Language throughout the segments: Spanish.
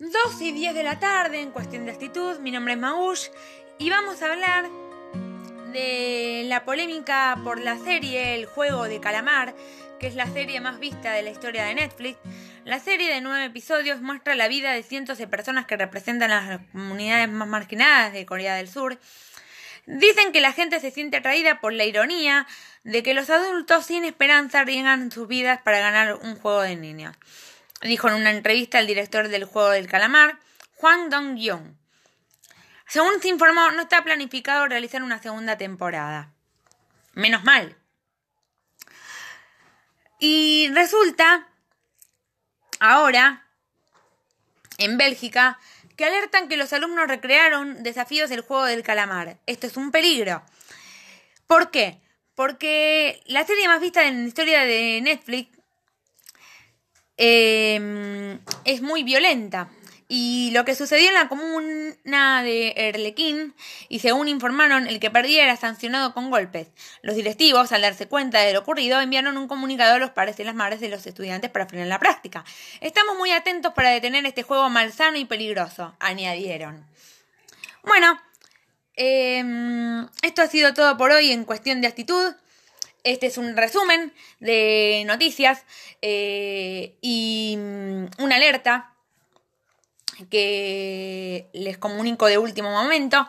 2 y 10 de la tarde en cuestión de actitud. Mi nombre es Maush y vamos a hablar de la polémica por la serie El juego de calamar, que es la serie más vista de la historia de Netflix. La serie de nueve episodios muestra la vida de cientos de personas que representan las comunidades más marginadas de Corea del Sur. Dicen que la gente se siente atraída por la ironía de que los adultos sin esperanza arriesgan sus vidas para ganar un juego de niños dijo en una entrevista el director del juego del calamar, Juan Dong-yong. Según se informó, no está planificado realizar una segunda temporada. Menos mal. Y resulta, ahora, en Bélgica, que alertan que los alumnos recrearon desafíos del juego del calamar. Esto es un peligro. ¿Por qué? Porque la serie más vista en la historia de Netflix Em, es muy violenta. Y lo que sucedió en la comuna de Erlequín, y según informaron, el que perdía era sancionado con golpes. Los directivos, al darse cuenta de lo ocurrido, enviaron un comunicado a los padres y las madres de los estudiantes para frenar la práctica. Estamos muy atentos para detener este juego malsano y peligroso, añadieron. Bueno, em, esto ha sido todo por hoy en cuestión de actitud. Este es un resumen de noticias eh, y mm, una alerta que les comunico de último momento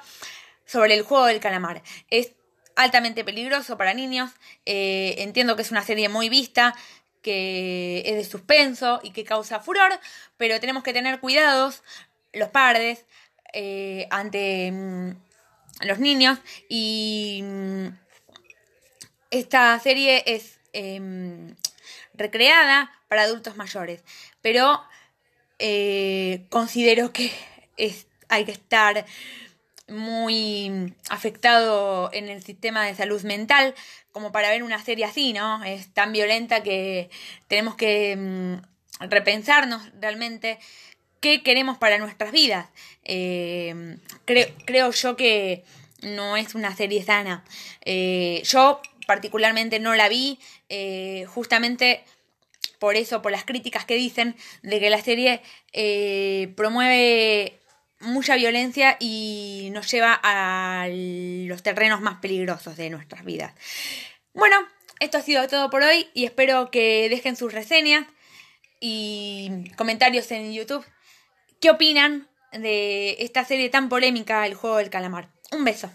sobre el juego del calamar. Es altamente peligroso para niños. Eh, entiendo que es una serie muy vista, que es de suspenso y que causa furor, pero tenemos que tener cuidados los padres eh, ante mm, los niños y mm, esta serie es em, recreada para adultos mayores, pero eh, considero que hay que estar muy afectado en el sistema de salud mental como para ver una serie así, ¿no? Es tan violenta que tenemos que em, repensarnos realmente qué queremos para nuestras vidas. Em, creo yo que no es una serie sana. Eh, yo particularmente no la vi, eh, justamente por eso, por las críticas que dicen de que la serie eh, promueve mucha violencia y nos lleva a los terrenos más peligrosos de nuestras vidas. Bueno, esto ha sido todo por hoy y espero que dejen sus reseñas y comentarios en YouTube. ¿Qué opinan de esta serie tan polémica, El juego del calamar? Un beso.